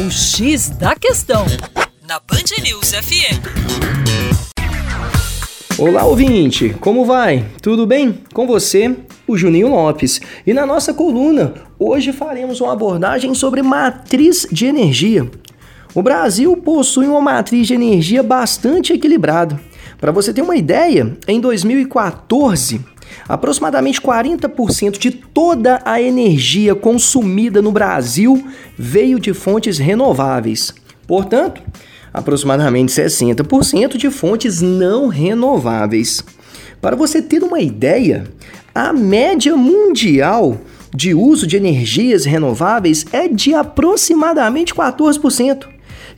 O X da Questão, na Band News FM. Olá, ouvinte! Como vai? Tudo bem? Com você, o Juninho Lopes. E na nossa coluna, hoje faremos uma abordagem sobre matriz de energia. O Brasil possui uma matriz de energia bastante equilibrada. Para você ter uma ideia, em 2014, aproximadamente 40% de toda a energia consumida no Brasil veio de fontes renováveis. Portanto, aproximadamente 60% de fontes não renováveis. Para você ter uma ideia, a média mundial de uso de energias renováveis é de aproximadamente 14%.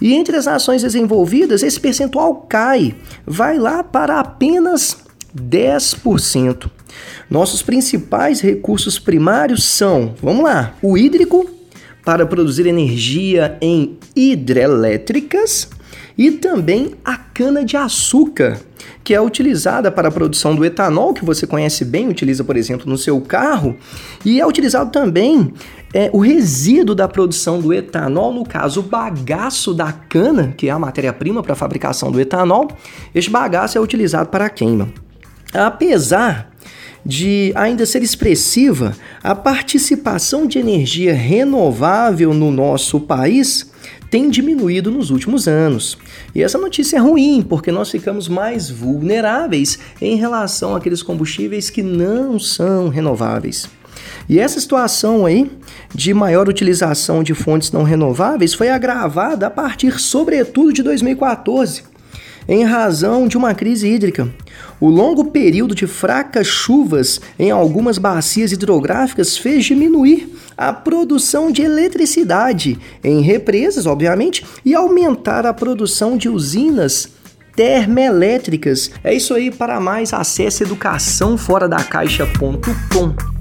E entre as nações desenvolvidas, esse percentual cai, vai lá para apenas 10%. Nossos principais recursos primários são, vamos lá, o hídrico, para produzir energia em hidrelétricas, e também a cana-de-açúcar, que é utilizada para a produção do etanol, que você conhece bem, utiliza, por exemplo, no seu carro, e é utilizado também é, o resíduo da produção do etanol, no caso, o bagaço da cana, que é a matéria-prima para a fabricação do etanol, este bagaço é utilizado para a queima. Apesar de ainda ser expressiva, a participação de energia renovável no nosso país tem diminuído nos últimos anos. E essa notícia é ruim, porque nós ficamos mais vulneráveis em relação àqueles combustíveis que não são renováveis. E essa situação aí de maior utilização de fontes não renováveis foi agravada a partir, sobretudo, de 2014, em razão de uma crise hídrica. O longo período de fracas chuvas em algumas bacias hidrográficas fez diminuir a produção de eletricidade em represas, obviamente, e aumentar a produção de usinas termoelétricas. É isso aí, para mais acesse educaçãoforadacaixa.com.